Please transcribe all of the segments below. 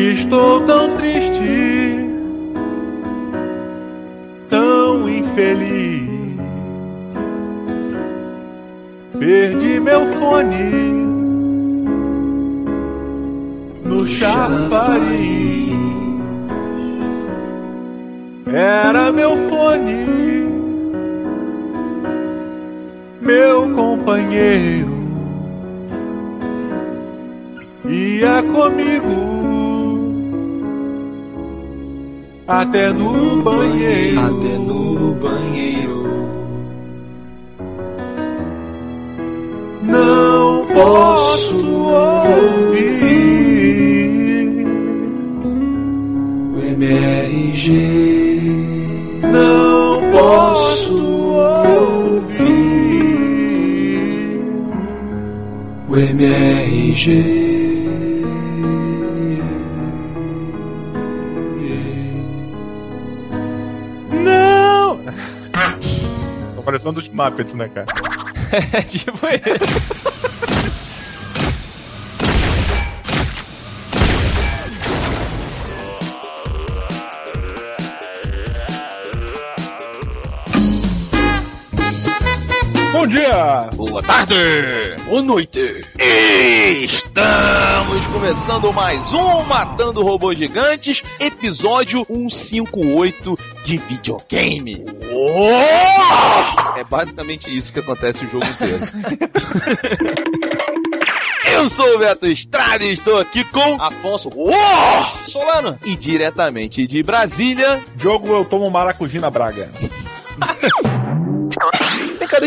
Estou tão triste, tão infeliz. Perdi meu fone no chafariz. Era meu fone, meu companheiro, ia comigo até no banheiro. Até no banheiro. Não posso ouvir O MRG. Não posso ouvir O MRG. Muppets, né, cara? É tipo isso. Bom dia! Boa tarde! Boa noite! Estamos começando mais um Matando Robôs Gigantes, episódio 158 de videogame. É basicamente isso que acontece o jogo inteiro. Eu sou o Beto Estrada e estou aqui com Afonso Uou! Solano. E diretamente de Brasília, Jogo eu tomo maracujina Braga.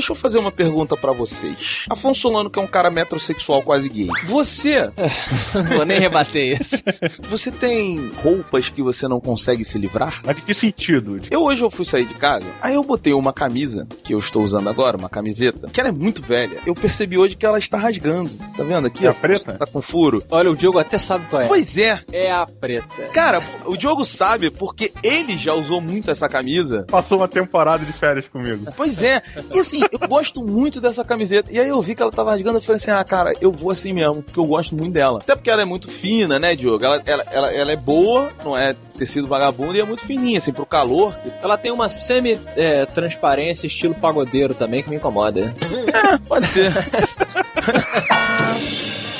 Deixa eu fazer uma pergunta pra vocês. Afonso Solano, que é um cara metrosexual quase gay. Você, Vou nem rebater isso. você tem roupas que você não consegue se livrar? Mas de que sentido? Eu hoje eu fui sair de casa, aí eu botei uma camisa que eu estou usando agora, uma camiseta, que ela é muito velha. Eu percebi hoje que ela está rasgando. Tá vendo aqui? É a preta? Tá com furo. Olha, o Diogo até sabe qual é. Pois é. É a preta. Cara, o Diogo sabe porque ele já usou muito essa camisa. Passou uma temporada de férias comigo. Pois é. E assim, eu gosto muito dessa camiseta. E aí eu vi que ela tava rasgando, eu falei assim, ah, cara, eu vou assim mesmo, porque eu gosto muito dela. Até porque ela é muito fina, né, Diogo? Ela, ela, ela, ela é boa, não é tecido vagabundo, e é muito fininha, assim, pro calor. Ela tem uma semi-transparência, estilo pagodeiro também, que me incomoda. Pode ser.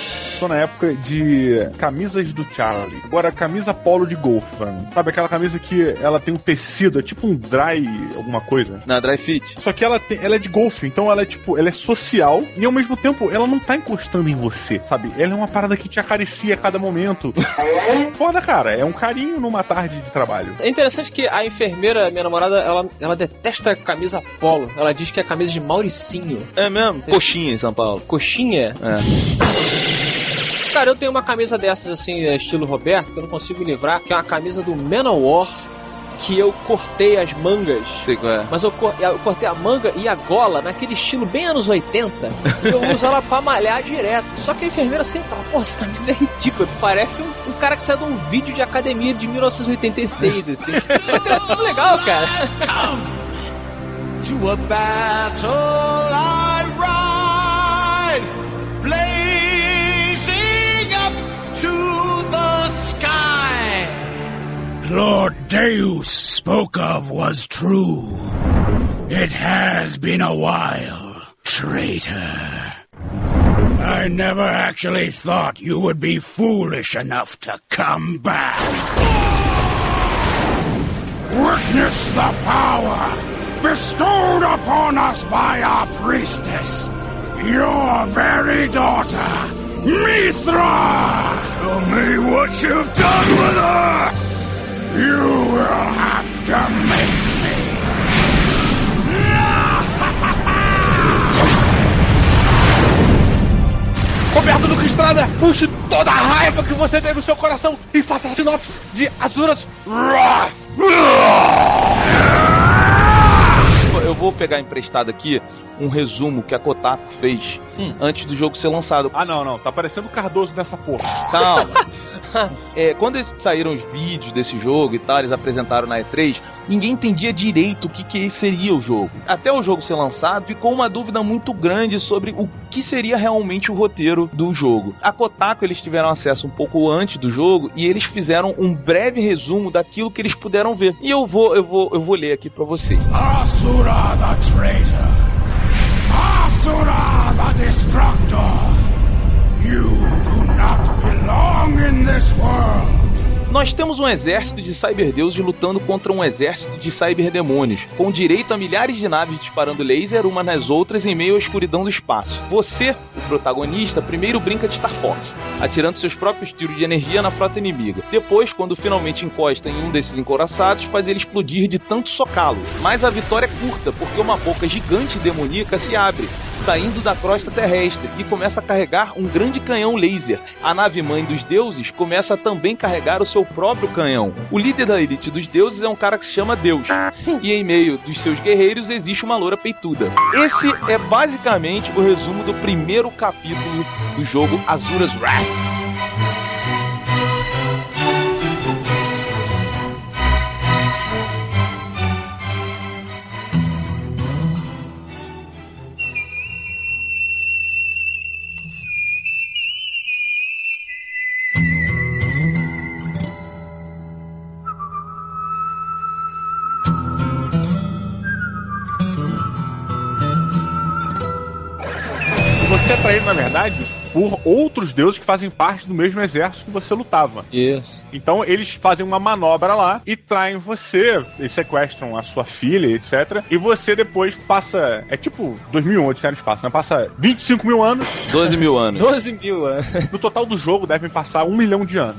Na época de camisas do Charlie. Agora, camisa polo de golfe, mim. Sabe aquela camisa que ela tem um tecido, é tipo um dry alguma coisa? Na dry fit. Só que ela, tem, ela é de golfe, então ela é tipo, ela é social e ao mesmo tempo ela não tá encostando em você, sabe? Ela é uma parada que te acaricia a cada momento. Foda, cara, é um carinho numa tarde de trabalho. É interessante que a enfermeira, minha namorada, ela, ela detesta camisa polo. Ela diz que é camisa de Mauricinho. É mesmo? Coxinha em São Paulo. Coxinha? É. Cara, eu tenho uma camisa dessas, assim, é, estilo Roberto, que eu não consigo livrar, que é uma camisa do Manowar, que eu cortei as mangas. Sei qual é. Mas eu, cor- eu cortei a manga e a gola naquele estilo bem anos 80. E eu uso ela pra malhar direto. Só que a enfermeira sempre fala: Pô, essa camisa é ridícula. Tu parece um, um cara que saiu de um vídeo de academia de 1986, assim. Só que é muito legal, cara. To a battle I ride, Lord Deus spoke of was true. It has been a while, traitor. I never actually thought you would be foolish enough to come back. Witness the power bestowed upon us by our priestess, your very daughter, Mithra! Tell me what you've done with her! You will have to make me. Roberto Duque Estrada, puxe toda a raiva que você tem no seu coração e faça a sinopse de Azuras Wrath. Eu vou pegar emprestado aqui um resumo que a Kotaku fez Hum. antes do jogo ser lançado. Ah, não, não, tá parecendo Cardoso nessa porra. Calma. É, quando eles saíram os vídeos desse jogo e tal, eles apresentaram na E3, ninguém entendia direito o que, que seria o jogo. Até o jogo ser lançado, ficou uma dúvida muito grande sobre o que seria realmente o roteiro do jogo. A Kotaku eles tiveram acesso um pouco antes do jogo e eles fizeram um breve resumo daquilo que eles puderam ver. E eu vou, eu vou, eu vou ler aqui pra vocês. Asura the traitor! Asura the destructor! You do not belong in this world! Nós temos um exército de cyberdeuses lutando contra um exército de cyberdemônios, com direito a milhares de naves disparando laser umas nas outras em meio à escuridão do espaço. Você, o protagonista, primeiro brinca de Star Fox, atirando seus próprios tiros de energia na frota inimiga. Depois, quando finalmente encosta em um desses encoraçados, faz ele explodir de tanto socá-lo. Mas a vitória é curta, porque uma boca gigante demoníaca se abre, saindo da crosta terrestre, e começa a carregar um grande canhão laser. A nave mãe dos deuses começa a também carregar o seu próprio canhão. O líder da elite dos deuses é um cara que se chama Deus. E em meio dos seus guerreiros existe uma loura peituda. Esse é basicamente o resumo do primeiro capítulo do jogo Azura's Wrath. Você é traído, na verdade, por outros deuses que fazem parte do mesmo exército que você lutava. Isso. Então eles fazem uma manobra lá e traem você, eles sequestram a sua filha, etc. E você depois passa. É tipo 2001, Odisseia no Espaço, né? Passa 25 mil anos. 12 mil anos. 12 mil, é. No total do jogo devem passar um milhão de anos.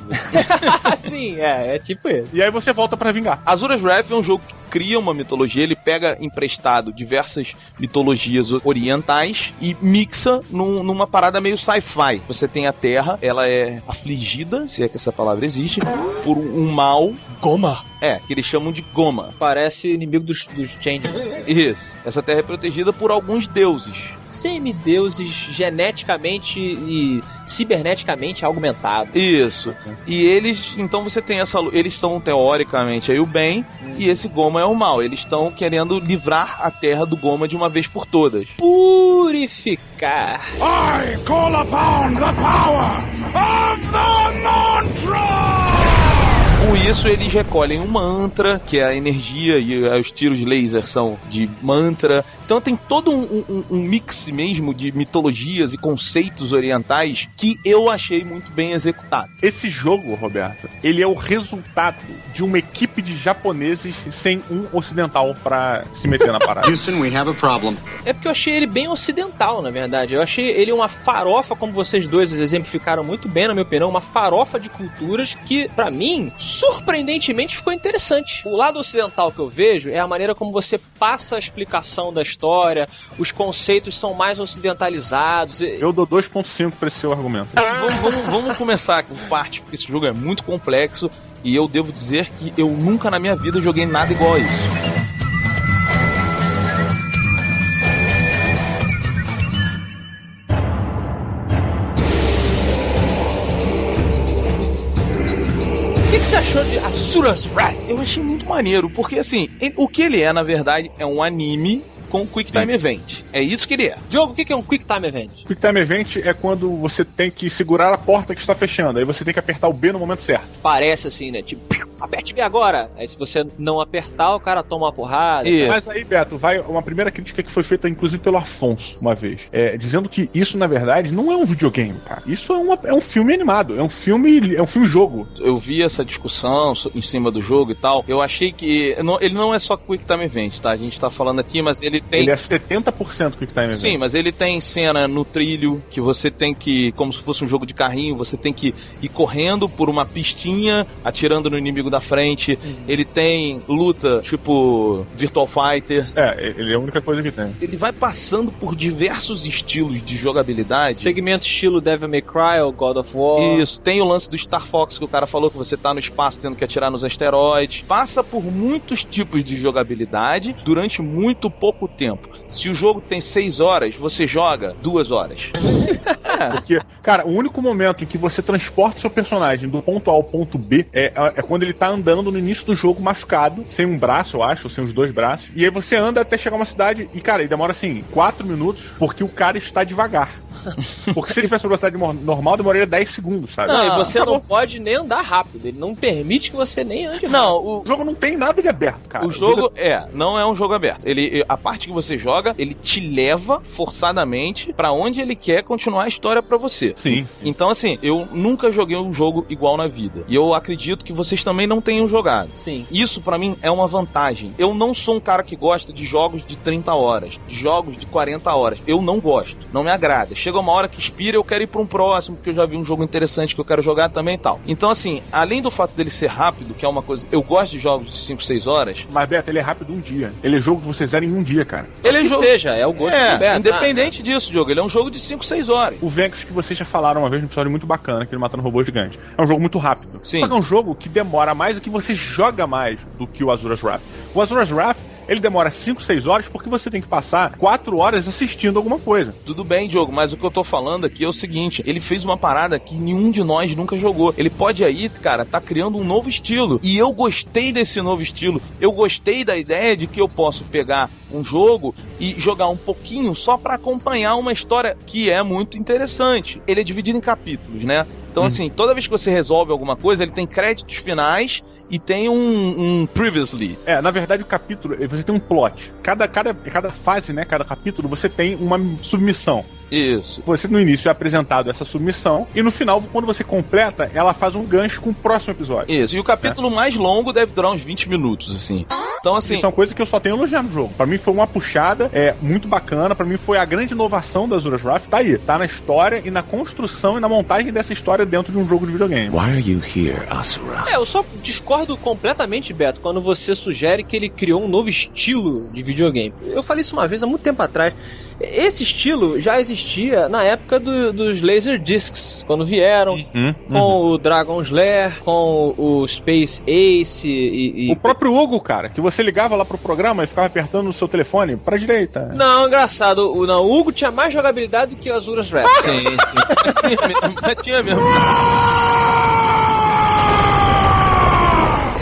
Sim, é, é tipo isso. E aí você volta pra vingar. Azura's Wrath é um jogo que cria uma mitologia, ele pega emprestado diversas mitologias orientais e mixa num- numa parada meio sci-fi. Você tem a Terra, ela é afligida, se é que essa palavra existe, por um, mal. Goma? É, que eles chamam de Goma. Parece inimigo dos, dos Change. Isso. Essa Terra é protegida por alguns deuses. Semideuses geneticamente e ciberneticamente augmentados. Isso. E eles, então você tem essa, eles são teoricamente aí o bem e esse Goma é o mal. Eles estão querendo livrar a Terra do Goma de uma vez por todas. Purificar. I call upon the power of the mantra! Com isso, eles recolhem um mantra, que é a energia, e os tiros laser são de mantra. Então tem todo um, um- um mix mesmo de mitologias e conceitos orientais que eu achei muito bem executado. Esse jogo, Roberto, ele é o resultado de uma equipe de japoneses sem um ocidental pra se meter na parada. Houston, we have a problem. É porque eu achei ele bem ocidental, na verdade. Eu achei ele uma farofa, como vocês dois exemplificaram muito bem, na minha opinião, uma farofa de culturas que, pra mim, surpreendentemente ficou interessante. O lado ocidental que eu vejo é a maneira como você passa a explicação da história, os conceitos são mais ocidentalizados. e- Eu dou 2.5 pra esse seu argumento. Vamos, vamos- vamos começar com parte, porque esse jogo é muito complexo e eu devo dizer que eu nunca na minha vida joguei nada igual a isso. O que, você achou de Asura's Wrath? Eu achei muito maneiro, porque assim, o que ele é, na verdade, é um anime com Quick Time Event. É isso que ele é. Diogo, o que, é um Quick Time Event? Quick Time Event é quando você tem que segurar a porta que está fechando, aí você tem que apertar o B no momento certo. Parece assim, né? Tipo, aperte B agora. Aí se você não apertar, o cara toma uma porrada. E- Mas aí, Beto, vai uma primeira crítica que foi feita, inclusive, pelo Afonso, uma vez. É, dizendo que isso, na verdade, não é um videogame, cara. Isso é, uma- é um filme animado, é um filme. É um filme-jogo. Eu vi essa discussão em cima do jogo e tal. Eu achei que. não- ele não é só Quick Time Event, tá? A gente tá falando aqui, mas ele tem. Ele é 70% Quick Time Event. Sim, mas ele tem cena no trilho que você tem que, como se fosse um jogo de carrinho, você tem que ir correndo por uma pistinha, atirando no inimigo da frente. Ele tem luta tipo Virtual Fighter. É, ele é a única coisa que tem. Ele vai passando por diversos estilos de jogabilidade. Segmento estilo Devil May Cry ou God of War. Isso, tem o lance do Star Fox que o cara falou que você tá no espaço tendo que atirar nos asteroides. Passa por muitos tipos de jogabilidade durante muito pouco tempo. Se o jogo tem 6 horas, você joga 2 horas. Porque Cara, o único momento em que você transporta o seu personagem do ponto A ao ponto B é, é quando ele tá andando no início do jogo machucado, sem um braço, eu acho, ou sem os dois braços. E aí você anda até chegar a uma cidade e, cara, ele demora assim, 4 minutos, porque o cara está devagar. Porque se ele tivesse uma velocidade normal, demoraria 10 segundos, sabe? Não, e Ah, você acabou. não pode nem andar rápido. Ele não permite que você nem ande rápido. Não, o, O jogo não tem nada de aberto, cara. O jogo é, não é um jogo aberto. Ele, a parte que você joga, ele te leva forçadamente pra onde ele quer continuar a história pra você. Sim. Então assim, eu nunca joguei um jogo igual na vida. E eu acredito que vocês também não tenham jogado. Sim. Isso pra mim é uma vantagem. Eu não sou um cara que gosta de jogos de 30 horas, de jogos de 40 horas. Eu não gosto, não me agrada. Chega uma hora que expira, eu quero ir pra um próximo, porque eu já vi um jogo interessante que eu quero jogar também e tal. Então assim, além do fato dele ser rápido, que é uma coisa, eu gosto de jogos de 5, 6 horas. Mas, Beto, ele é rápido um dia. Ele é jogo que vocês zerem em um dia, cara. Ele é que jogo seja, é o gosto é, do Beto. independente disso, Diogo. Ele é um jogo de 5, 6 horas. O Vex que vocês já falaram uma vez num episódio muito bacana, que ele matando robô gigante. É um jogo muito rápido. Sim. Só que é um jogo que demora mais e que você joga mais do que o Azura's Wrath. O Azura's Wrath, ele demora 5, 6 horas porque você tem que passar 4 horas assistindo alguma coisa. Tudo bem, Diogo, mas o que eu tô falando aqui é o seguinte: ele fez uma parada que nenhum de nós nunca jogou. Ele pode aí, cara, tá criando um novo estilo. E eu gostei desse novo estilo. Eu gostei da ideia de que eu posso pegar um jogo e jogar um pouquinho só pra acompanhar uma história que é muito interessante. Ele é dividido em capítulos, né? Então, Hum. assim, toda vez que você resolve alguma coisa, ele tem créditos finais e tem um, um previously. É, na verdade o capítulo, você tem um plot. Cada, cada, cada fase, né, cada capítulo, você tem uma submissão. Isso. Você no início é apresentado essa submissão e no final, quando você completa, ela faz um gancho com o próximo episódio. Isso. E o capítulo mais longo deve durar uns 20 minutos, assim. Então, assim. Isso é uma coisa que eu só tenho elogiar no jogo. Pra mim foi uma puxada, é muito bacana. Pra mim foi a grande inovação da Azura's Wrath. Tá aí, tá na história e na construção e na montagem dessa história dentro de um jogo de videogame. Why are you here, Asura? É, eu só discordo completamente, Beto, quando você sugere que ele criou um novo estilo de videogame. Eu falei isso uma vez há muito tempo atrás. Esse estilo já existia na época do- dos Laser Discs, quando vieram, Uhum, com o Dragon's Lair, com o Space Ace e. e- O próprio Hugo, cara, que você ligava lá pro programa e ficava apertando o seu telefone pra direita. Não, engraçado. O, não, o Hugo tinha mais jogabilidade do que o Azura's Wrath. Sim, sim. Tinha mesmo, tinha mesmo.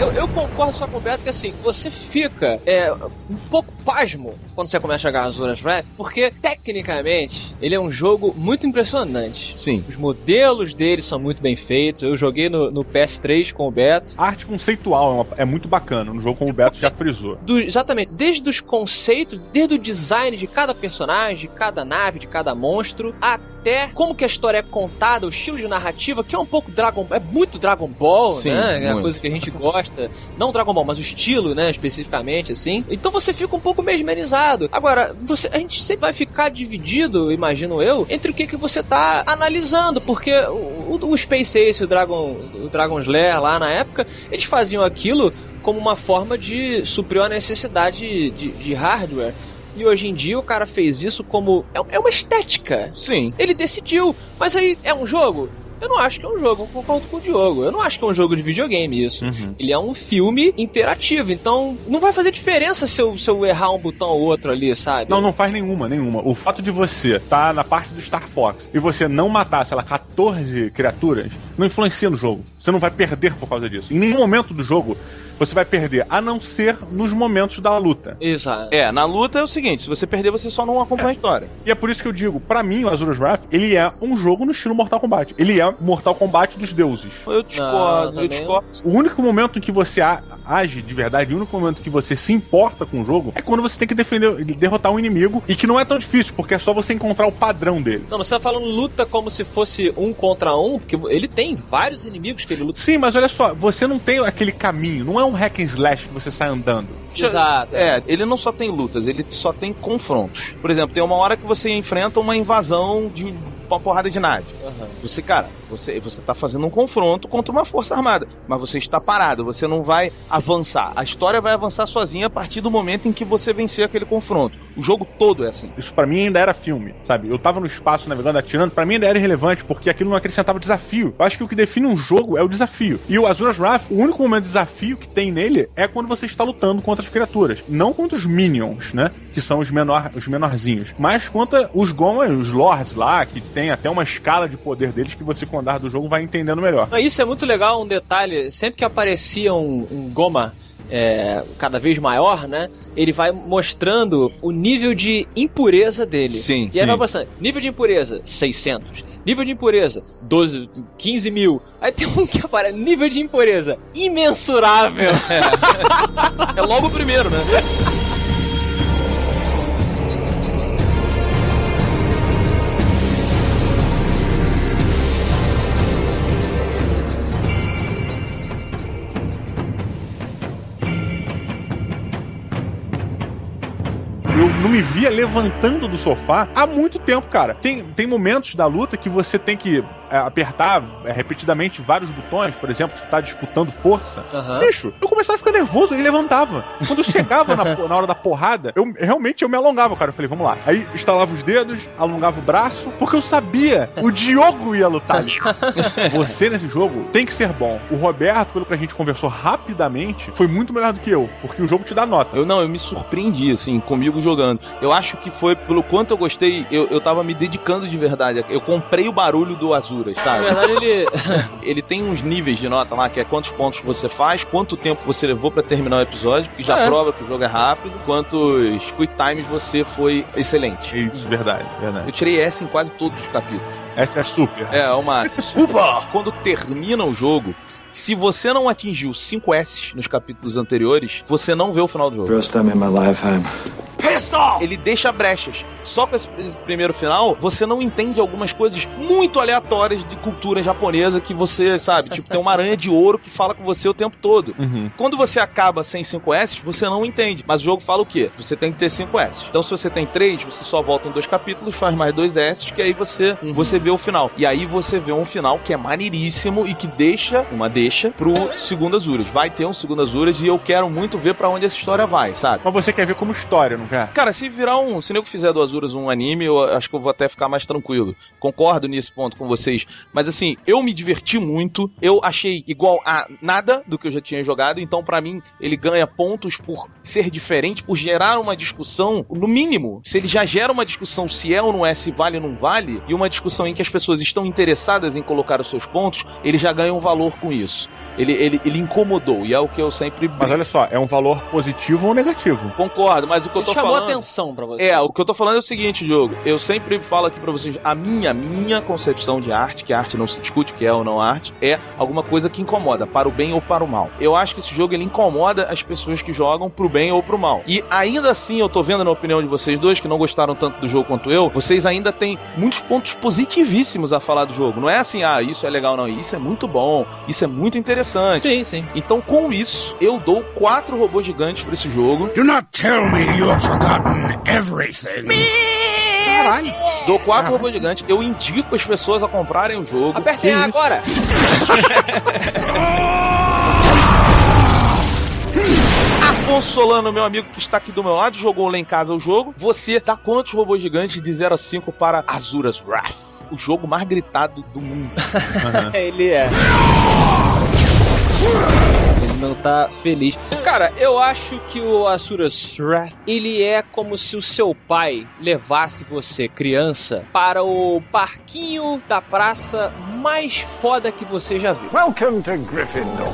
Eu, eu concordo só com o Beto que assim, você fica é, um pouco pasmo quando você começa a jogar Azura's Wrath, porque tecnicamente ele é um jogo muito impressionante. Sim. Os modelos dele são muito bem feitos. Eu joguei no, no PS3 com o Beto. A arte conceitual é, uma- é muito bacana. No jogo, como o Beto já frisou. Do- exatamente, desde os conceitos, desde o design de cada personagem, de cada nave, de cada monstro, até como que a história é contada, o estilo de narrativa, que é um pouco Dragon é muito Dragon Ball, Sim, né? É a coisa que a gente gosta. Não Dragon Ball, mas o estilo, né, especificamente, assim. Então você fica um pouco mesmerizado. Agora, você, a gente sempre vai ficar dividido, imagino eu, entre o que, que você tá analisando, porque o, o, Space Ace e o Dragon, o Dragon's Lair lá na época, eles faziam aquilo como uma forma de suprir a necessidade de, de hardware. E hoje em dia o cara fez isso como. É, é uma estética. Sim. Ele decidiu. Mas aí é um jogo? Eu não acho que é um jogo, eu concordo com o Diogo. Eu não acho que é um jogo de videogame isso. Uhum. Ele é um filme interativo, então não vai fazer diferença se eu, se eu errar um botão ou outro ali, sabe? Não, não faz nenhuma, nenhuma. O fato de você estar na parte do Star Fox e você não matar, sei lá, 14 criaturas, não influencia no jogo. Você não vai perder por causa disso. Em nenhum momento do jogo você vai perder, a não ser nos momentos da luta. Exato. É, na luta é o seguinte: se você perder, você só não acompanha a história. E é por isso que eu digo, pra mim, o Azura's Wrath, ele é um jogo no estilo Mortal Kombat. Ele é Mortal Kombat dos deuses. Eu discordo, eu discordo. O único momento em que você age de verdade, o único momento em que você se importa com o jogo, é quando você tem que defender, derrotar um inimigo, e que não é tão difícil, porque é só você encontrar o padrão dele. Não, você tá falando luta como se fosse um contra um, porque ele tem vários inimigos que ele luta. Sim, mas olha só, você não tem aquele caminho, não é um hack and slash que você sai andando. Exato. É, ele não só tem lutas, ele só tem confrontos. Por exemplo, tem uma hora que você enfrenta uma invasão de uma porrada de nave. Aham. Você, cara, você, você tá fazendo um confronto contra uma força armada, mas você está parado, você não vai avançar. A história vai avançar sozinha a partir do momento em que você vencer aquele confronto. O jogo todo é assim. Isso pra mim ainda era filme, sabe? Eu tava no espaço navegando, atirando, pra mim ainda era irrelevante, porque aquilo não acrescentava desafio. Eu acho que o que define um jogo é o desafio. E o Azura's Wrath, o único momento de desafio que tem nele é quando você está lutando contra as criaturas. Não contra os minions, né? Que são os, menor, os menorzinhos. Mas contra os Gomas, os lords lá, que tem tem até uma escala de poder deles que você, com o andar do jogo, vai entendendo melhor. Isso é muito legal, um detalhe. Sempre que aparecia um, um Goma é, cada vez maior, né? Ele vai mostrando o nível de impureza dele. Sim, E aí sim. vai mostrando, nível de impureza, 600. Nível de impureza, 12, 15 mil. Aí tem um que aparece, nível de impureza, imensurável. É logo o primeiro, né? não me via levantando do sofá há muito tempo, cara. Tem, tem momentos da luta que você tem que apertar é, repetidamente vários botões, por exemplo, que tu tá disputando força. Aham. Bicho, eu começava a ficar nervoso e levantava. Quando eu chegava na, na hora da porrada, eu realmente eu me alongava, cara. Eu falei, vamos lá. Aí estalava os dedos, alongava o braço, porque eu sabia, o Diogo ia lutar ali. Você nesse jogo tem que ser bom. O Roberto, pelo que a gente conversou rapidamente, foi muito melhor do que eu, porque o jogo te dá nota. Eu não, eu me surpreendi, assim, comigo jogando. Eu acho que foi pelo quanto eu gostei, eu, eu tava me dedicando de verdade. Eu comprei o barulho do Azuras, Na sabe? verdade, ele. Ele tem uns níveis de nota lá, que é quantos pontos você faz, quanto tempo você levou pra terminar o episódio, porque já É. prova que o jogo é rápido, quantos quick times você foi excelente. Isso, verdade, verdade. Eu tirei S em quase todos os capítulos. Essa é super. É, é o máximo. Super! Quando termina o jogo, se você não atingiu 5 S nos capítulos anteriores, você não vê o final do jogo. First time in my lifetime. Ele deixa brechas. Só com esse esse primeiro final, você não entende algumas coisas muito aleatórias de cultura japonesa que você, sabe, tipo, tem uma aranha de ouro que fala com você o tempo todo. Uhum. Quando você acaba sem 5S, você não entende. Mas o jogo fala o quê? Você tem que ter 5S. Então, se você tem 3, você só volta em dois capítulos, faz mais dois S, que aí você, Uhum. você vê o final. E aí você vê um final que é maneiríssimo e que deixa uma deixa pro segundo Azuras. Vai ter um segundo Azuras e eu quero muito ver pra onde essa história vai, sabe? Mas você quer ver como história, não quer? Cara, se virar um. Se nego fizer do Azuras um anime, eu acho que eu vou até ficar mais tranquilo. Concordo nesse ponto com vocês. Mas assim, eu me diverti muito. Eu achei igual a nada do que eu já tinha jogado. Então, pra mim, ele ganha pontos por ser diferente, por gerar uma discussão, no mínimo. Se ele já gera uma discussão se é ou não é, se vale ou não vale, e uma discussão em que as pessoas estão interessadas em colocar os seus pontos, ele já ganha um valor com isso. Ele, ele, ele incomodou, e é o que eu sempre. Mas olha só, é um valor positivo ou negativo? Concordo, mas o que eu tô chamou falando. atenção pra você. É, o que eu tô falando é o seguinte, Diogo. Eu sempre falo aqui pra vocês, a minha, minha concepção de arte, que a arte não se discute, que é ou não arte, é alguma coisa que incomoda, para o bem ou para o mal. Eu acho que esse jogo ele incomoda as pessoas que jogam pro bem ou pro mal. E ainda assim, eu tô vendo na opinião de vocês dois, que não gostaram tanto do jogo quanto eu, vocês ainda têm muitos pontos positivíssimos a falar do jogo. Não é assim, ah, isso é legal, não. Isso é muito bom, isso é muito interessante. Sim, sim. Então, com isso, eu dou quatro robôs gigantes pra esse jogo. Do not tell me you have forgotten everything. Dou quatro robôs gigantes. Eu indico as pessoas a comprarem o jogo. Apertem A agora. Afonso Solano, meu amigo que está aqui do meu lado, jogou lá em casa o jogo. Você dá quantos robôs gigantes de 0 a 5 para Azuras Wrath? O jogo mais gritado do mundo. Ele é. Ele não tá feliz. Cara, eu acho que o Asuras Wrath, ele é como se o seu pai levasse você, criança, para o parquinho da praça mais foda que você já viu. Welcome to Gryffindor.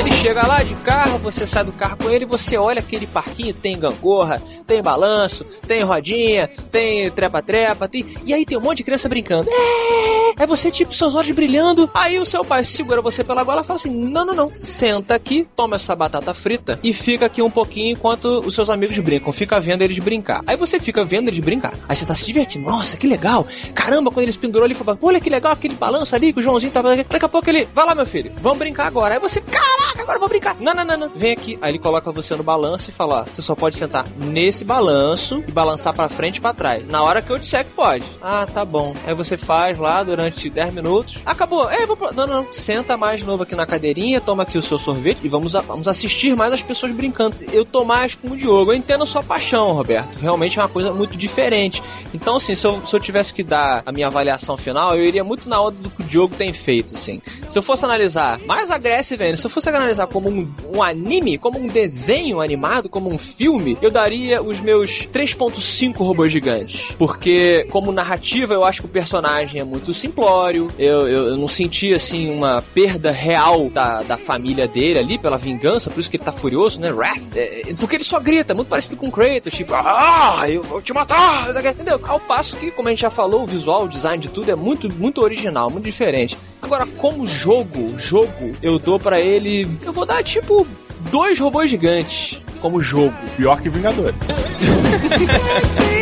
Ele chega lá de carro, você sai do carro com ele, você olha aquele parquinho, tem gangorra, tem balanço, tem rodinha, tem trepa-trepa, tem... e aí tem um monte de criança brincando. É! Aí você, tipo, seus olhos brilhando, aí o seu pai segura você pela gola e fala assim: não, não, não, senta aqui, toma essa batata frita e fica aqui um pouquinho enquanto os seus amigos brincam, fica vendo eles brincar. Aí você fica vendo eles brincar, aí você tá se divertindo, nossa, que legal, caramba, quando eles pendurou ali, falou, olha que legal aquele balanço ali que o Joãozinho tava. Daqui a pouco ele, vai lá, meu filho, vamos brincar agora. Aí você, caraca, agora vou brincar. Não, não, não, não, vem aqui. Aí ele coloca você no balanço e fala: você só pode sentar nesse balanço e balançar pra frente e pra trás. Na hora que eu disser que pode. Ah, tá bom. Aí você faz lá durante 10 minutos. Acabou. É, vou pro... Não, não. Senta mais de novo aqui na cadeirinha, toma aqui o seu sorvete e vamos, a- vamos assistir mais as pessoas brincando. Eu tô mais com o Diogo. Eu entendo sua paixão, Roberto. Realmente é uma coisa muito diferente. Então, assim, se eu, se eu tivesse que dar a minha avaliação final, eu iria muito na onda do que o Diogo tem feito, assim. Se eu fosse analisar mais a Grécia, velho, se eu fosse analisar analisar como um, um anime, como um desenho animado, como um filme, eu daria os meus 3.5 robôs gigantes. Porque, como narrativa, eu acho que o personagem é muito simplório. Eu, eu, eu não senti, assim, uma perda real da, da família dele ali pela vingança, por isso que ele tá furioso, né? Wrath. É, porque ele só grita, muito parecido com Kratos, tipo, ah, eu vou te matar, entendeu? Ao passo que, como a gente já falou, o visual, o design de tudo é muito, muito original, muito diferente. Agora, como jogo, jogo, eu dou para ele, eu vou dar tipo dois robôs gigantes como jogo. Pior que Vingadores.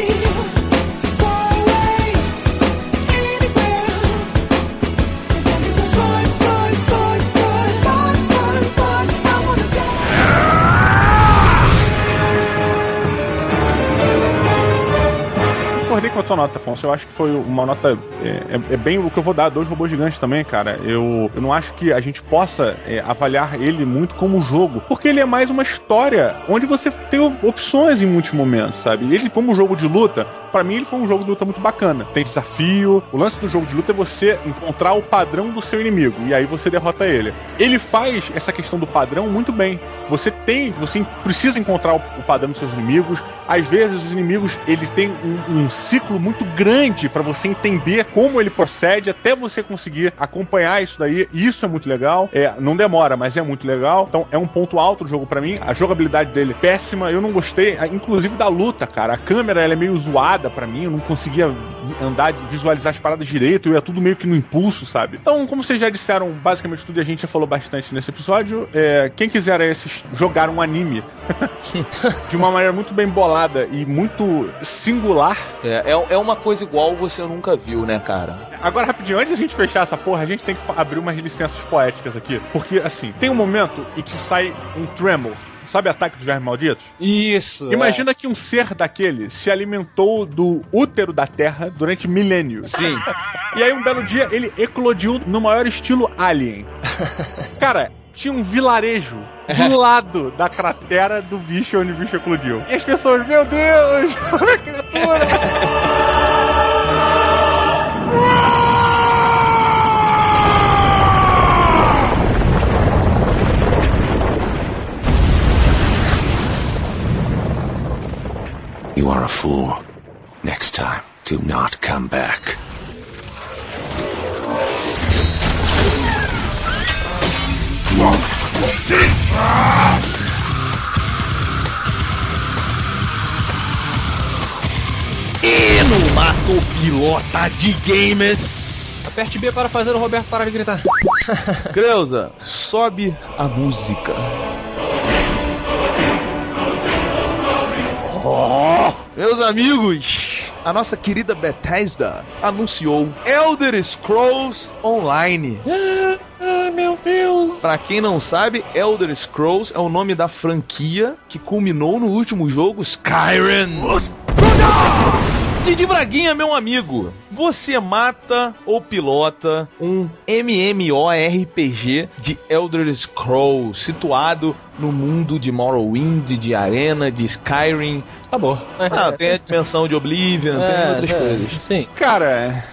concordei com a sua nota, Afonso. Eu acho que foi uma nota. É, é, é bem o que eu vou dar. Dois robôs gigantes também, cara. Eu, eu não acho que a gente possa é, avaliar ele muito como jogo. Porque ele é mais uma história onde você tem opções em muitos momentos, sabe? Ele, como jogo de luta, para mim ele foi um jogo de luta muito bacana. Tem desafio. O lance do jogo de luta é você encontrar o padrão do seu inimigo. E aí você derrota ele. Ele faz essa questão do padrão muito bem. Você tem. Você precisa encontrar o, padrão dos seus inimigos. Às vezes os inimigos eles têm um, um ciclo muito grande para você entender como ele procede até você conseguir acompanhar isso daí. Isso é muito legal. É, não demora, mas é muito legal. Então é um ponto alto do jogo para mim. A jogabilidade dele péssima. Eu não gostei, inclusive da luta, cara. A câmera ela é meio zoada para mim. Eu não conseguia andar, visualizar as paradas direito. Eu ia tudo meio que no impulso, sabe? Então, como vocês já disseram basicamente tudo a gente já falou bastante nesse episódio, é, quem quiser esses, jogar um anime de uma maneira muito bem bolada e muito singular. É, é, é uma coisa igual você nunca viu, né, cara? Agora, rapidinho, antes da gente fechar essa porra, a gente tem que abrir umas licenças poéticas aqui. Porque, assim, tem um momento em que sai um tremor Sabe ataque dos vermes malditos? Isso. Imagina é. que um ser daquele se alimentou do útero da Terra durante milênios. Sim. E aí um belo dia ele eclodiu no maior estilo alien. Cara, tinha um vilarejo do lado da cratera do bicho onde o bicho eclodiu. E as pessoas, meu Deus, a criatura! You are a fool. Next time, do not come back. No Mato Pilota de Games. Aperte B para fazer o Roberto parar de gritar. Creuza, sobe a música. Oh, meus amigos, a nossa querida Bethesda anunciou Elder Scrolls Online. Ah, meu Deus! Pra quem não sabe, Elder Scrolls é o nome da franquia que culminou no último jogo Skyrim. Didi Braguinha, meu amigo, você mata ou pilota um MMORPG de Elder Scrolls situado no mundo de Morrowind, de Arena, de Skyrim. Acabou. Ah, tem a dimensão de Oblivion, é, tem outras é, coisas. Sim. Cara,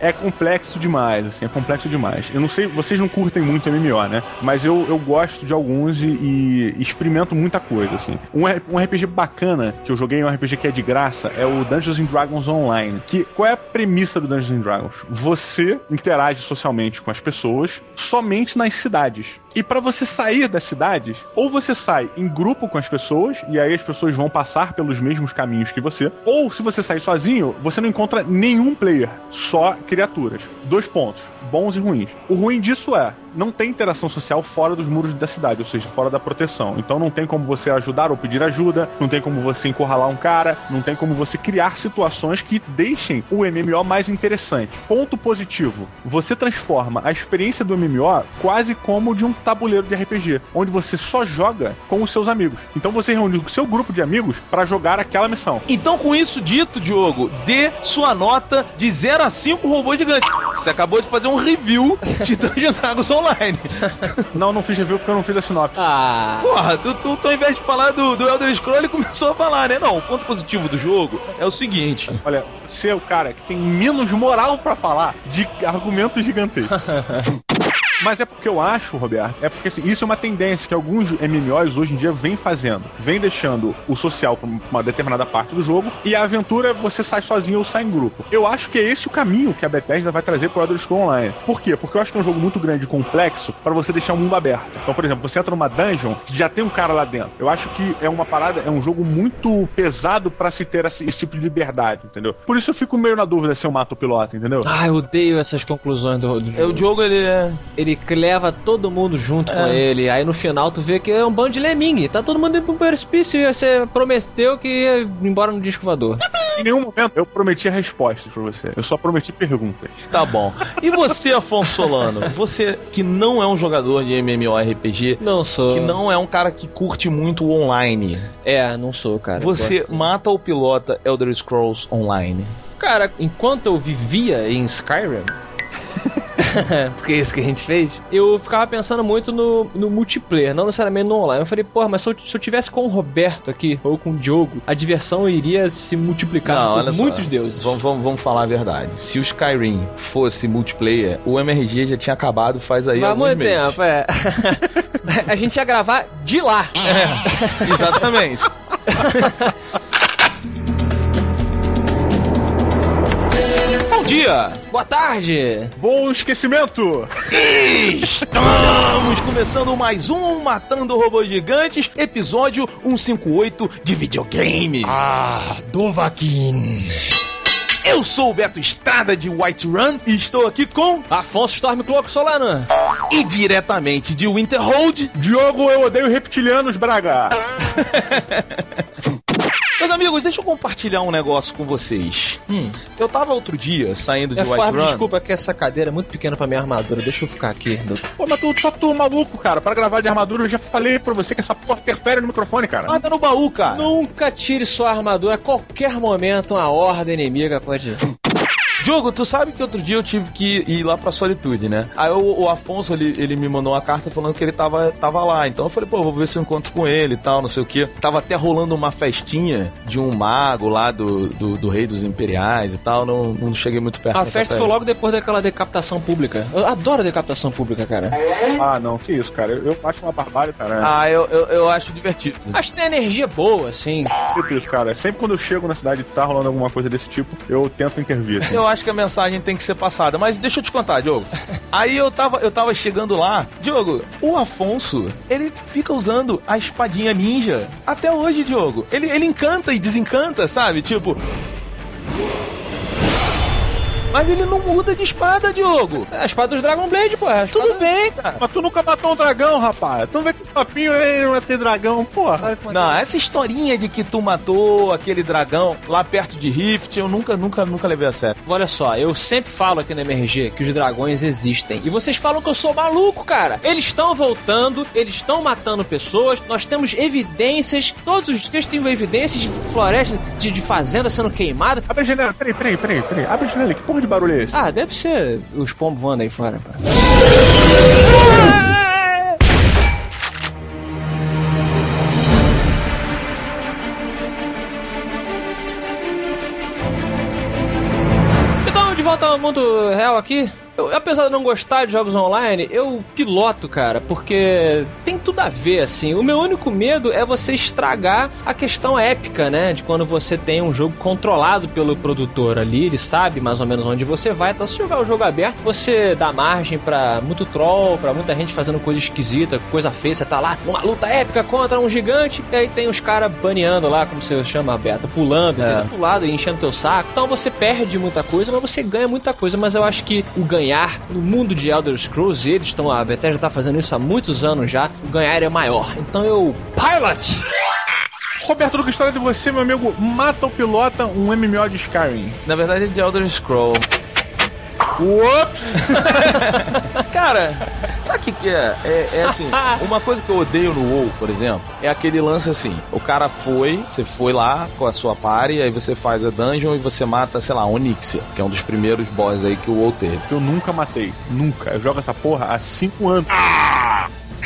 é complexo demais, assim, é complexo demais. Eu não sei, vocês não curtem muito MMO, né? Mas eu, eu gosto de alguns e, e experimento muita coisa, assim. Um, um RPG bacana que eu joguei, um RPG que é de graça, é o Dungeons and Dragons Online. Que, qual é a premissa do Dungeons and Dragons? Você interage socialmente com as pessoas somente nas cidades. E para você sair das cidades, ou você sai em grupo com as pessoas, e aí as pessoas vão passar pelos mesmos caminhos que você, ou se você sair sozinho, você não encontra nenhum player, só criaturas. Dois pontos, bons e ruins. O ruim disso é, não tem interação social fora dos muros da cidade, ou seja, fora da proteção. Então não tem como você ajudar ou pedir ajuda, não tem como você encurralar um cara, não tem como você criar situações que deixem o MMO mais interessante. Ponto positivo: você transforma a experiência do MMO quase como de um tabuleiro de RPG, onde você só joga com os seus amigos. Então você reúne o seu grupo de amigos para jogar aquela missão. Então, com isso dito, Diogo, dê sua nota de 0 a 5 robôs gigantes. Você acabou de fazer um review de Dungeons Dragons Online online. não, não fiz review porque eu não fiz a sinopse. Ah. Porra, tu, tu, tu ao invés de falar do, do Elder Scrolls, ele começou a falar, né? Não, o ponto positivo do jogo é o seguinte. Olha, você é o cara que tem menos moral para falar de argumentos gigantescos. Mas é porque eu acho, Roberto, é porque assim, isso é uma tendência que alguns MMOs hoje em dia vêm fazendo. Vem deixando o social pra uma determinada parte do jogo e a aventura você sai sozinho ou sai em grupo. Eu acho que é esse o caminho que a Bethesda vai trazer pro Elder Scrolls Online. Por quê? Porque eu acho que é um jogo muito grande e complexo para você deixar o mundo aberto. Então, por exemplo, você entra numa dungeon, já tem um cara lá dentro. Eu acho que é uma parada, é um jogo muito pesado para se ter esse, esse tipo de liberdade, entendeu? Por isso eu fico meio na dúvida se eu mato o piloto, entendeu? Ah, eu odeio essas conclusões do, do É, jogo. o jogo, ele é... Ele leva todo mundo junto com É. ele. Aí no final tu vê que é um bando de lemming. Tá todo mundo indo pro precipício e você prometeu que ia embora no disco voador. Em nenhum momento eu prometi respostas pra você. Eu só prometi perguntas. Tá bom. E você, Afonso Solano? Você que não é um jogador de MMORPG, Não sou. que não é um cara que curte muito o online, É, não sou, cara. você Gosto. mata ou pilota Elder Scrolls Online? Cara, enquanto eu vivia em Skyrim. Porque é isso que a gente fez. Eu ficava pensando muito no, no multiplayer, não necessariamente no online. Eu falei, porra, mas se eu, se eu tivesse com o Roberto aqui, ou com o Diogo, a diversão iria se multiplicar por só. muitos deuses. Vamos, vamos, vamos falar a verdade. Se o Skyrim fosse multiplayer, o MRG já tinha acabado faz aí Vai alguns muito meses. tempo, é. a gente ia gravar de lá. Exatamente. dia! Boa tarde! Bom esquecimento! Estamos começando mais um Matando Robôs Gigantes, episódio 158 de videogame. Ah, Dovakin. Eu sou o Beto Estrada de White Run e estou aqui com Afonso Stormcloak Solano. e diretamente de Winterhold, Diogo, eu odeio reptilianos, Braga! Amigos, deixa eu compartilhar um negócio com vocês. Hum. Eu tava outro dia saindo de É White forte, Run. desculpa que essa cadeira é muito pequena pra minha armadura. Deixa eu ficar aqui. Pô, mas tu só tu maluco, cara. Para gravar de armadura, eu já falei pra você que essa porra interfere no microfone, cara. Anda no baú, cara. Nunca tire sua armadura. A qualquer momento, uma horda inimiga pode. Diogo, tu sabe que outro dia eu tive que ir lá pra Solitude, né? Aí o, o Afonso, ele, ele me mandou uma carta falando que ele tava, tava lá. Então eu falei, pô, vou ver se eu encontro com ele e tal, não sei o que. Tava até rolando uma festinha de um mago lá do, do, do Rei dos Imperiais e tal. Não, não cheguei muito perto A festa foi logo depois daquela decapitação pública. Eu adoro decapitação pública, cara. Ah, não, que isso, cara. Eu, eu acho uma barbárie, cara. Ah, eu, eu, eu acho divertido. Acho que tem energia boa, assim. Tipo isso, cara. Sempre quando eu chego na cidade e tá rolando alguma coisa desse tipo, eu tento intervir, assim. Eu acho que a mensagem tem que ser passada. Mas deixa eu te contar, Diogo. Aí eu tava, eu tava chegando lá. Diogo, o Afonso, ele fica usando a espadinha ninja até hoje, Diogo. Ele, ele encanta e desencanta, sabe? Tipo. Mas ele não muda de espada, Diogo. É a espada dos Dragon Blade, pô. é espada- Tudo bem, cara. Mas tu nunca matou um dragão, rapaz. Tu vê que esse papinho aí não vai ter dragão, porra. Não, essa historinha de que tu matou aquele dragão lá perto de Rift, eu nunca, nunca, nunca levei a sério. Olha só, eu sempre falo aqui no MRG que os dragões existem. E vocês falam que eu sou maluco, cara. Eles estão voltando, eles estão matando pessoas. Nós temos evidências. Todos os dias tem evidências de florestas, de, de fazenda sendo queimada. Abre a janela, peraí, peraí, peraí, peraí. Abre a janela, que porra de barulho é esse? Ah, deve ser os pombos voando aí fora. pá. Então, de volta ao mundo real aqui. Eu, apesar de não gostar de jogos online, eu piloto, cara, porque tem tudo a ver, assim. O meu único medo é você estragar a questão épica, né? De quando você tem um jogo controlado pelo produtor ali, ele sabe mais ou menos onde você vai. Então, se jogar o jogo aberto, você dá margem pra muito troll, pra muita gente fazendo coisa esquisita, coisa feia. Você tá lá, uma luta épica contra um gigante, e aí tem os caras baneando lá, como você chama, Beto, pulando, É. pro lado e enchendo teu saco. Então você perde muita coisa, mas você ganha muita coisa. Mas eu acho que o ganhar no mundo de Elder Scrolls, e eles estão, a Bethesda tá fazendo isso há muitos anos já, o ganhar é maior. Então eu. Pilot! Roberto, que história de você, meu amigo, mata ou pilota um MMO de Skyrim? Na verdade é de Elder Scroll. Uops! Cara, sabe o que, que é? é? é assim, uma coisa que eu odeio no WoW, por exemplo, é aquele lance assim: o cara foi, você foi lá com a sua party, aí você faz a dungeon e você mata, sei lá, Onyxia, que é um dos primeiros boss aí que o WoW teve. Eu nunca matei. Nunca. Eu jogo essa porra há cinco anos.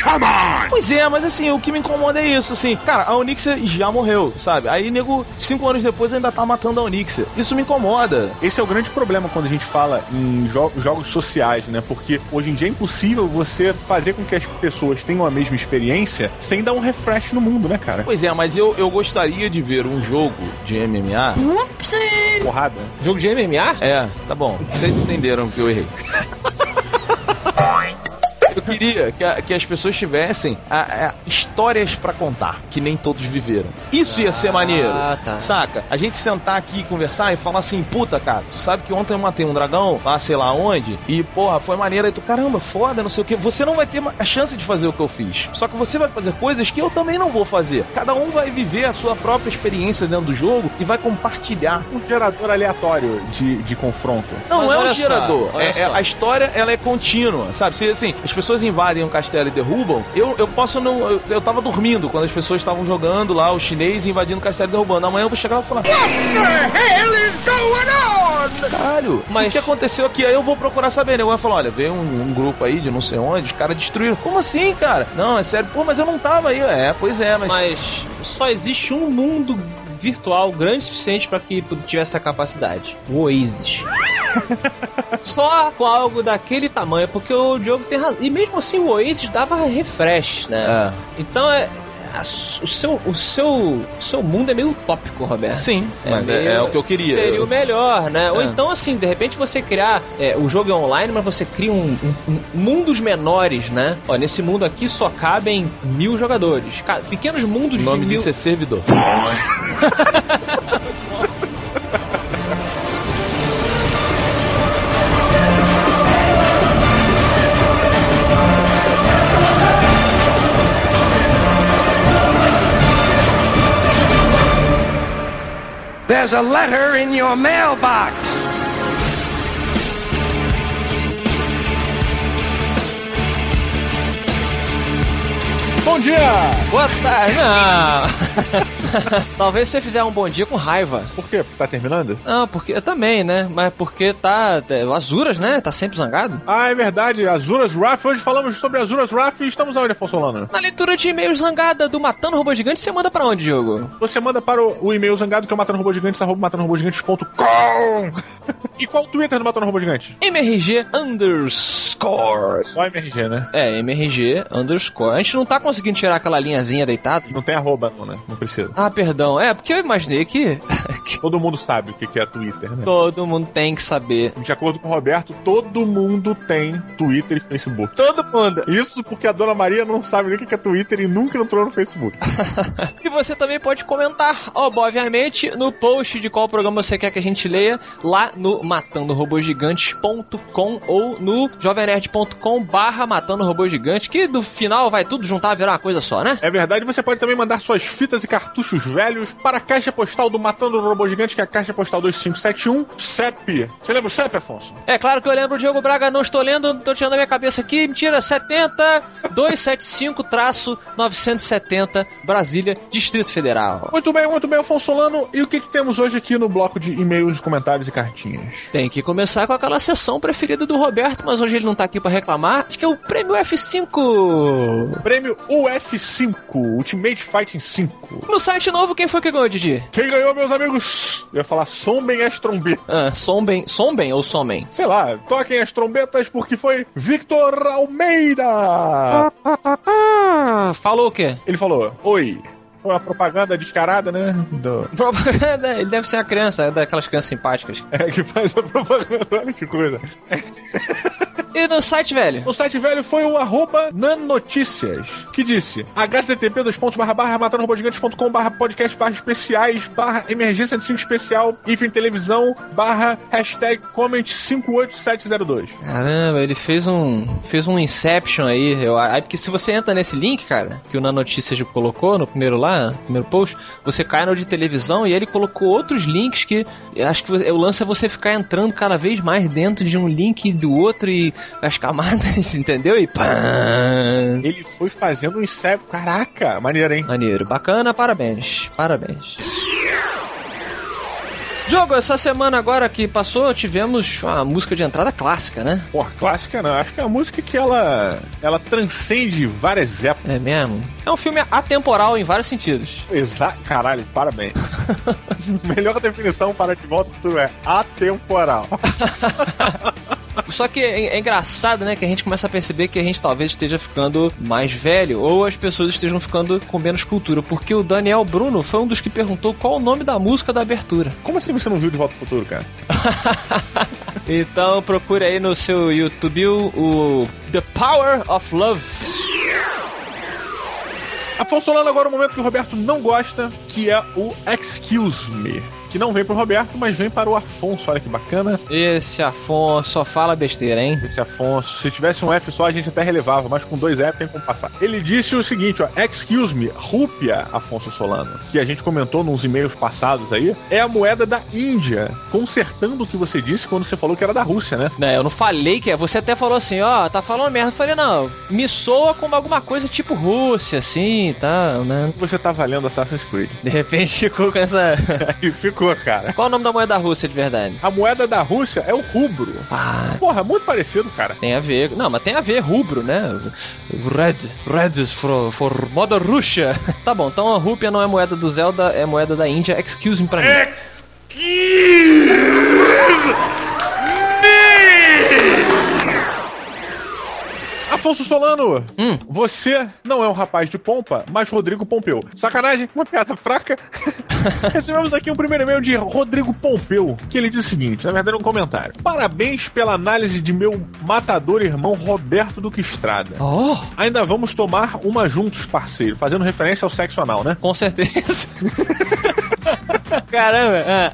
Come on! Pois é, mas assim, o que me incomoda é isso, assim, cara, a Onyxia já morreu, sabe? Aí, nego, cinco anos depois ainda tá matando a Onyxia. Isso me incomoda. Esse é o grande problema quando a gente fala em jo- jogos sociais, né? Porque hoje em dia é impossível você fazer com que as pessoas tenham a mesma experiência sem dar um refresh no mundo, né, cara? Pois é, mas eu, eu gostaria de ver um jogo de MMA. Porrada. Jogo de MMA? É, tá bom. Vocês entenderam que eu errei. Eu queria que, a- que as pessoas tivessem a- a- histórias pra contar, que nem todos viveram. Isso ia ser maneiro. Ah, tá. Saca? A gente sentar aqui e conversar e falar assim, puta, cara, tu sabe que ontem eu matei um dragão, lá sei lá onde, e porra, foi maneiro. Aí tu, caramba, foda, não sei o que. Você não vai ter a chance de fazer o que eu fiz. Só que você vai fazer coisas que eu também não vou fazer. Cada um vai viver a sua própria experiência dentro do jogo e vai compartilhar. Um gerador aleatório de, de confronto. Não, Mas não é um só, gerador. olha É- é- só. a história ela é contínua, sabe? Se assim, as pessoas invadem um castelo e derrubam, eu, eu posso não. Eu, eu tava dormindo quando as pessoas estavam jogando lá, os chineses invadindo o castelo e derrubando. Amanhã eu vou chegar lá e falar. Caralho, Mas- o que aconteceu aqui? Aí eu vou procurar saber, né? Eu vou falar, olha, veio um, um grupo aí de não sei onde, os caras destruíram. Como assim, cara? Não, é sério, pô, mas eu não tava aí. É, pois é, mas. Mas só existe um mundo virtual grande o suficiente para que tivesse essa capacidade. O Oasis. só com algo daquele tamanho, porque o jogo tem razão. E mesmo assim o Oasis dava refresh, né? É. Então é. A O seu, o, seu, seu mundo é meio utópico, Roberto. Sim, mas é, meio- é o que eu queria. Seria o melhor, né? Ou É. então, assim, de repente você criar. é, o jogo é online, mas você cria um, um- um- mundos menores, né? Ó, nesse mundo aqui só cabem mil jogadores. Pequenos mundos O nome de mil. disso é servidor. There's a letter in your mailbox. Bom dia! Boa tarde, não. Talvez você fizer um bom dia com raiva. Por quê? Tá terminando? Não, porque eu também, né? Mas porque tá. é, O Azuras, né? Tá sempre zangado. Ah, é verdade. Azuras Wrath. Hoje falamos sobre Azuras Wrath e estamos aonde, Afonso Solano? Na leitura de e-mails zangada do Matando Robô Gigante, você manda pra onde, Diogo? Você manda para o, o e-mail zangado que é o matandorobogigantes, arroba matandorobogigantes.com E qual o Twitter do Matando Robô Gigante? MRG underscore. Só MRG, né? É, MRG underscore. A gente não tá conseguindo tirar aquela linhazinha deitada. Não tem arroba, não, né? Não precisa. Ah, perdão. É, porque eu imaginei que, Todo mundo sabe o que é Twitter, né? todo mundo tem que saber. De acordo com o Roberto, todo mundo tem Twitter e Facebook. Todo mundo. Isso porque a Dona Maria não sabe nem o que que é Twitter e nunca entrou no Facebook. E você também pode comentar, obviamente, no post de qual programa você quer que a gente leia, lá no matandorobogigantes.com ou no jovemnerd.com barra matando robô gigante, que do final vai tudo juntar, virar uma coisa só, né? É verdade, você pode também mandar suas fitas e cartuchos velhos para a caixa postal do Matando o Robô Gigante, que é a caixa postal 2571, CEP. Você lembra o CEP, Afonso? É claro que eu lembro o Diogo Braga, não estou lendo, tô tirando a minha cabeça aqui. Mentira, 70 275-970, Brasília, Distrito Federal. Muito bem, muito bem, Afonso Solano. E o que, que temos hoje aqui no bloco de e-mails, comentários e cartinhas? Tem que começar com aquela sessão preferida do Roberto, mas hoje ele não tá aqui pra reclamar. Acho que é o Prêmio F5. Prêmio UF5, Ultimate Fighting 5. No site novo, quem foi que ganhou, Didi? Quem ganhou, meus amigos? Eu ia falar Somben as trombetas. Ah, Somben, Somben ou Somem? Sei lá, toquem as trombetas porque foi Victor Almeida. Falou o quê? Ele falou: Oi. Foi uma propaganda descarada, né? Do... Propaganda, ele deve ser uma criança, é daquelas crianças simpáticas. É, que faz a propaganda. Olha que coisa. E no site, velho? O site velho foi o arroba nanotícias, que disse http dois pontos barra barra matandorobogigantes.com barra podcast barra especiais barra emergência de 5 especial hífen televisão barra hashtag comment 58702. Caramba, ele fez um fez um Inception aí. Eu, aí porque se você entra nesse link, cara, que o Nanotícias colocou no primeiro lá, no primeiro post, você cai no de televisão e ele colocou outros links que acho que o lance é você ficar entrando cada vez mais dentro de um link do outro e as camadas, entendeu? E pá! Ele foi fazendo um inception. Caraca, maneiro, hein? Maneiro, bacana, parabéns, parabéns. Diogo, essa semana agora que passou, tivemos uma música de entrada clássica, né? Porra, clássica não. Acho que é uma música que ela, ela transcende várias épocas. É mesmo? É um filme atemporal em vários sentidos. Exato. Caralho, parabéns. Melhor definição para De Volta ao Futuro é atemporal. Só que é, é engraçado, né, que a gente começa a perceber que a gente talvez esteja ficando mais velho ou as pessoas estejam ficando com menos cultura, porque o Daniel Bruno foi um dos que perguntou qual o nome da música da abertura. Como assim você não viu De Volta ao Futuro, cara? Então procure aí no seu YouTube o, The Power of Love. Afonso Solano agora o momento que o Roberto não gosta, que é o Excuse Me. Que não vem pro Roberto, mas vem para o Afonso. Olha que bacana. Esse Afonso só fala besteira, hein? Esse Afonso, se tivesse um F só, a gente até relevava, mas com dois F tem como passar. Ele disse o seguinte, ó, excuse me, rúpia, Afonso Solano, que a gente comentou nos e-mails passados aí, é a moeda da Índia, consertando o que você disse quando você falou que era da Rússia, né? Não, eu não falei que é. Você até falou assim, ó, tá falando merda. Eu falei, não, me soa como alguma coisa tipo Rússia, assim e tal, né? Você tá valendo Assassin's Creed. De repente ficou com essa. Aí ficou, cara. Qual o nome da moeda da Rússia de verdade? A moeda da Rússia é o rubro. Ah, Porra, muito parecido, cara. tem a ver. Não, mas tem a ver, rubro, né? Red. Red is for, for Mother Russia. tá bom, então a rúpia não é moeda do Zelda, é moeda da Índia. Excuse me pra mim. Afonso Solano, Hum. você não é um rapaz de pompa, mas Rodrigo Pompeu. Sacanagem, uma piada fraca. Recebemos aqui um primeiro e-mail de Rodrigo Pompeu, que ele diz o seguinte, na verdade é um comentário. Parabéns pela análise de meu matador irmão Roberto Duque Estrada. Oh, Ainda vamos tomar uma juntos, parceiro, fazendo referência ao sexo anal, né? com certeza. Caramba. ah.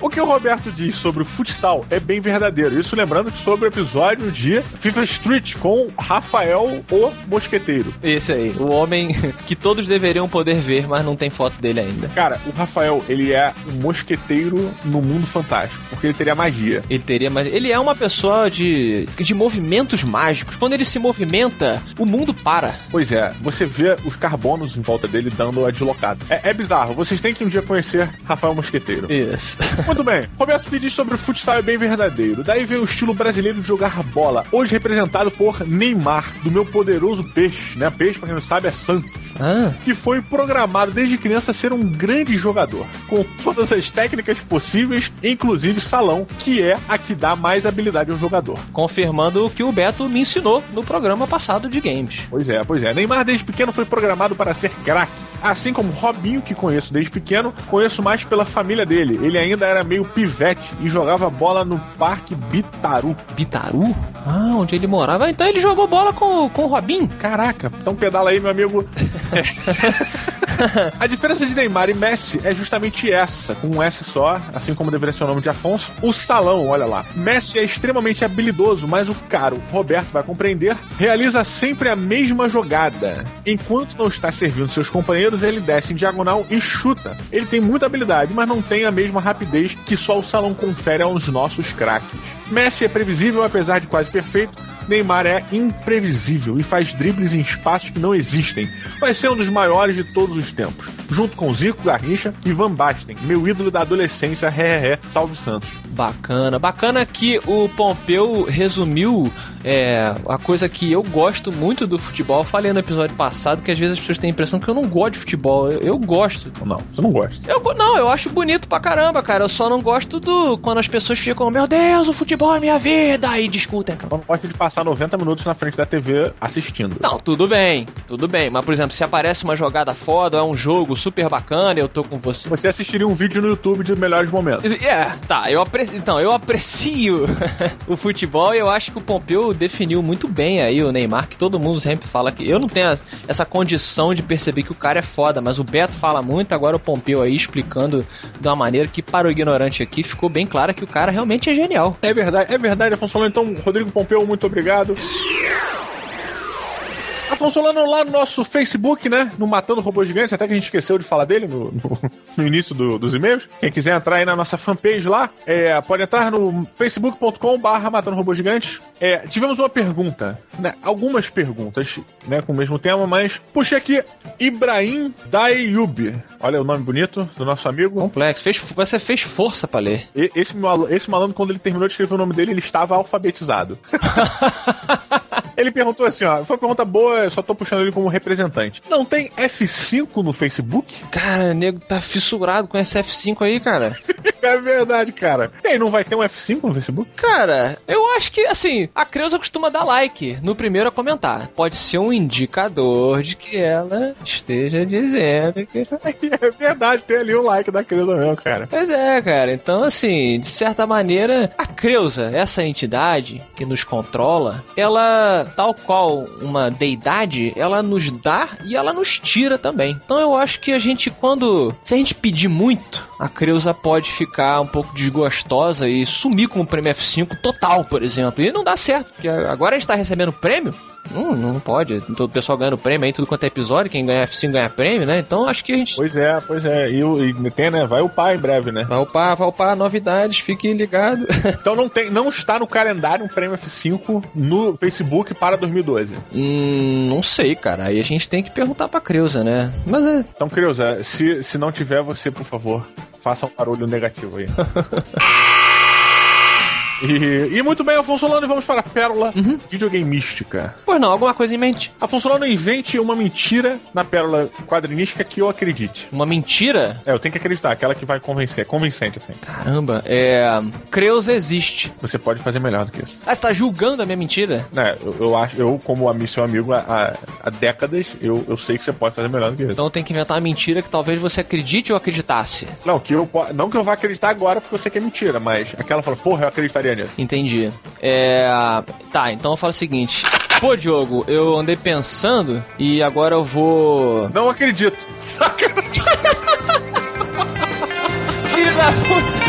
O que o Roberto diz sobre o futsal é bem verdadeiro. Isso lembrando que sobre o episódio de FIFA Street com Rafael o Mosqueteiro. Esse aí, o homem que todos deveriam poder ver, mas não tem foto dele ainda. Cara, o Rafael, ele é um mosqueteiro no mundo fantástico, porque ele teria magia. Ele teria, mas ele é uma pessoa de, de movimentos mágicos. Quando ele se movimenta, o mundo para. Pois é, você vê os carbonos em volta dele dando a deslocada. É, é bizarro, vocês têm que um dia conhecer Rafael Mosqueteiro. Isso. Muito bem, Roberto que diz sobre o futsal é bem verdadeiro. Daí vem o estilo brasileiro de jogar bola, hoje representado por Neymar, do meu poderoso peixe, né? Peixe, pra quem não sabe, é Santos. Ah, que foi programado desde criança a ser um grande jogador, com todas as técnicas possíveis, inclusive salão, que é a que dá mais habilidade ao jogador. confirmando o que o Beto me ensinou no programa passado de games. Pois é, pois é. Neymar desde pequeno foi programado para ser craque. Assim como Robinho, que conheço desde pequeno, conheço mais pela família dele. Ele ainda era meio pivete e jogava bola no Parque Bitaru. Bitaru? Ah, onde ele morava. Então ele jogou bola com, com o Robin. Caraca, então pedala aí, meu amigo. A diferença de Neymar e Messi é justamente essa, com um S só, assim como deveria ser o nome de Afonso. O salão, olha lá. Messi é extremamente habilidoso, mas o caro, Roberto vai compreender, realiza sempre a mesma jogada. Enquanto não está servindo seus companheiros, ele desce em diagonal e chuta. Ele tem muita habilidade, mas não tem a mesma rapidez que só o salão confere aos nossos craques. Messi é previsível, apesar de quase perfeito, Neymar é imprevisível e faz dribles em espaços que não existem. Vai ser um dos maiores de todos os tempos, junto com Zico, Garrincha e Van Basten, meu ídolo da adolescência, ré, ré, salve Santos. Bacana. Bacana que o Pompeu resumiu é, a coisa que eu gosto muito do futebol. Eu falei no episódio passado que às vezes as pessoas têm a impressão que eu não gosto de futebol. Eu, eu gosto. Não, você não gosta. Eu, não, eu acho bonito pra caramba, cara. Eu só não gosto do. Quando as pessoas ficam, meu Deus, o futebol é minha vida! E discutem. cara. Eu não gosto de passar 90 minutos na frente da TV assistindo. Não, tudo bem, tudo bem. Mas, por exemplo, se aparece uma jogada foda, é um jogo super bacana, eu tô com você. Você assistiria um vídeo no YouTube de melhores momentos. É, tá, eu aprecio. Então, eu aprecio o futebol e eu acho que o Pompeu definiu muito bem aí o Neymar, que todo mundo sempre fala que. Eu não tenho essa condição de perceber que o cara é foda, mas o Beto fala muito, agora o Pompeu aí explicando de uma maneira que, para o ignorante aqui, ficou bem claro que o cara realmente é genial. É verdade, é verdade, Afonso. Então, Rodrigo Pompeu, muito obrigado. Afonso Solano lá no nosso Facebook, né? No Matando Robôs Gigantes, até que a gente esqueceu de falar dele no, no, no início do- dos e-mails. Quem quiser entrar aí na nossa fanpage lá, é, pode entrar no facebook.com barra Matando Robôs Gigantes. É, tivemos uma pergunta, né? Algumas perguntas, né? Com o mesmo tema, mas puxei aqui Ibrahim Dayub. Olha o nome bonito do nosso amigo. Complexo. Fez, você fez força pra ler. E- Esse, esse malandro, quando ele terminou de escrever o nome dele, ele estava alfabetizado. ele perguntou assim, ó, foi uma pergunta boa, eu só tô puxando ele como representante. Não tem F5 no Facebook? Cara, o nego tá fissurado com esse F5 aí, cara. é verdade, cara. E aí, não vai ter um F5 no Facebook? Cara, eu acho que, assim, a Creuza costuma dar like no primeiro a comentar. Pode ser um indicador de que ela esteja dizendo que. É verdade, tem ali um like da Creuza mesmo, cara. Pois é, cara. Então, assim, de certa maneira, a Creuza, essa entidade que nos controla, ela, tal qual uma deidade, ela nos dá e ela nos tira também. Então eu acho que a gente, quando. Se a gente pedir muito, a Creuza pode ficar um pouco desgostosa e sumir com o prêmio F5 total, por exemplo. E não dá certo, porque agora a gente tá recebendo prêmio. Hum, não pode. Todo o pessoal ganhando prêmio aí, tudo quanto é episódio. Quem ganha F5 ganha prêmio, né? Então acho que a gente Pois é, pois é. E, e tem, né? Vai upar em breve, né? Vai upar, vai upar novidades, fique ligado. Então não, tem, não está no calendário um prêmio F5 no Facebook para 2012. hum, não sei, cara. Aí a gente tem que perguntar pra Creuza, né? Mas é. Então, Creuza, se, se não tiver, você, por favor, faça um barulho negativo aí. E, e muito bem, Afonso Solano, e vamos para a pérola videogame mística. Pois não, alguma coisa em mente. Afonso Solano invente uma mentira na pérola quadrinística que eu acredite. Uma mentira? É, eu tenho que acreditar, aquela que vai convencer, é convincente, assim. Caramba, é. Creuza existe. Você pode fazer melhor do que isso. Ah, você tá julgando a minha mentira? É, eu, eu acho, eu, como ami- seu amigo há, há- décadas, eu, eu sei que você pode fazer melhor do que isso. Então eu tenho que inventar uma mentira que talvez você acredite ou acreditasse. Não, que eu, não que eu vá acreditar agora porque eu sei que é mentira, mas aquela fala, porra, eu acreditaria Entendi. É. Tá, então eu falo o seguinte. Pô, Diogo, eu andei pensando e agora eu vou. Não acredito. Saca? Filho da puta!